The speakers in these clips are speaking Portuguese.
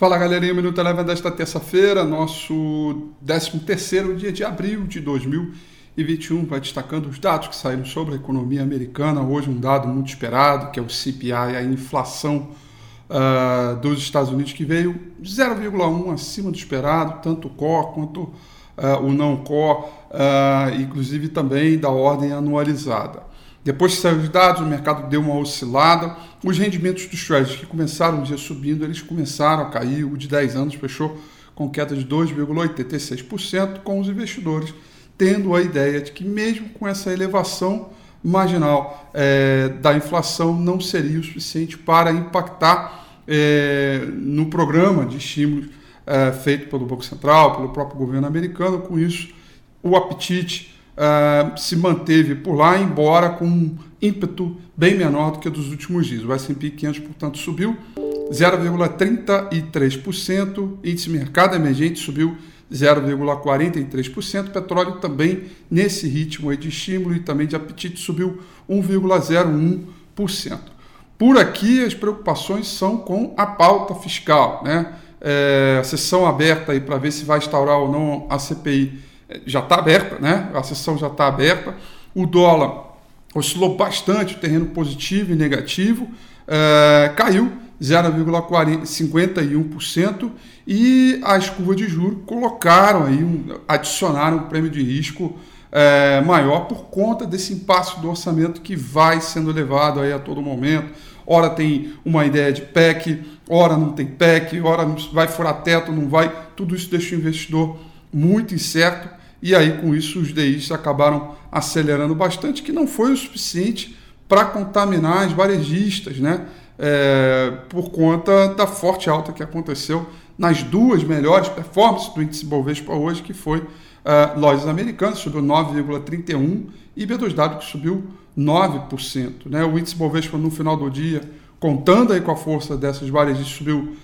Fala galerinha, Minuto Eleven desta terça-feira, nosso 13º dia de abril de 2021, vai destacando os dados que saíram sobre a economia americana. Hoje um dado muito esperado, que é o CPI, a inflação uh, dos Estados Unidos, que veio 0,1 acima do esperado, tanto o core quanto uh, o não core, uh, inclusive também da ordem anualizada. Depois que saíram os dados, o mercado deu uma oscilada. Os rendimentos dos trades que começaram o dia subindo, eles começaram a cair. O de 10 anos fechou com queda de 2,86%, com os investidores tendo a ideia de que mesmo com essa elevação marginal é, da inflação não seria o suficiente para impactar é, no programa de estímulos é, feito pelo Banco Central, pelo próprio governo americano. Com isso, o apetite uh, se manteve por lá, embora com um ímpeto bem menor do que dos últimos dias. O S&P 500, portanto, subiu 0,33%, índice mercado emergente subiu 0,43%, petróleo também nesse ritmo de estímulo e também de apetite subiu 1,01%. Por aqui as preocupações são com a pauta fiscal, né? É, a sessão aberta aí para ver se vai instaurar ou não a CPI já está aberta, né? A sessão já está aberta. O dólar oscilou bastante, terreno positivo e negativo, é, caiu 0,51% e as curvas de juros colocaram aí, um, adicionaram um prêmio de risco é, maior por conta desse impasse do orçamento que vai sendo levado aí a todo momento. Ora tem uma ideia de PEC, ora não tem PEC, ora vai furar teto, não vai. Tudo isso deixa o investidor muito incerto e aí com isso os DIs acabaram acelerando bastante, que não foi o suficiente para contaminar as varejistas, né? É, por conta da forte alta que aconteceu nas duas melhores performances do índice Bovespa hoje, que foi uh, lojas americanas, subiu 9,31%, e B2W que subiu 9%. Né? O índice Bovespa no final do dia, contando aí com a força dessas varejistas, subiu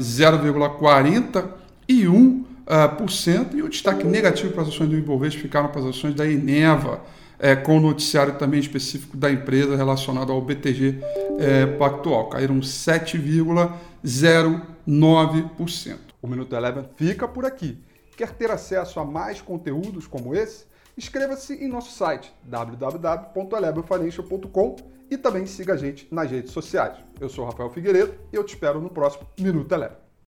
0,41%, uh, por cento, e o destaque negativo para as ações do Ibovespa ficaram para as ações da Eneva, é, com o noticiário também específico da empresa relacionado ao BTG é, Pactual. Caíram 7,09%. O Minuto Eleven fica por aqui. Quer ter acesso a mais conteúdos como esse? Inscreva-se em nosso site www.elevenfinancial.com e também siga a gente nas redes sociais. Eu sou Rafael Figueiredo e eu te espero no próximo Minuto Eleven.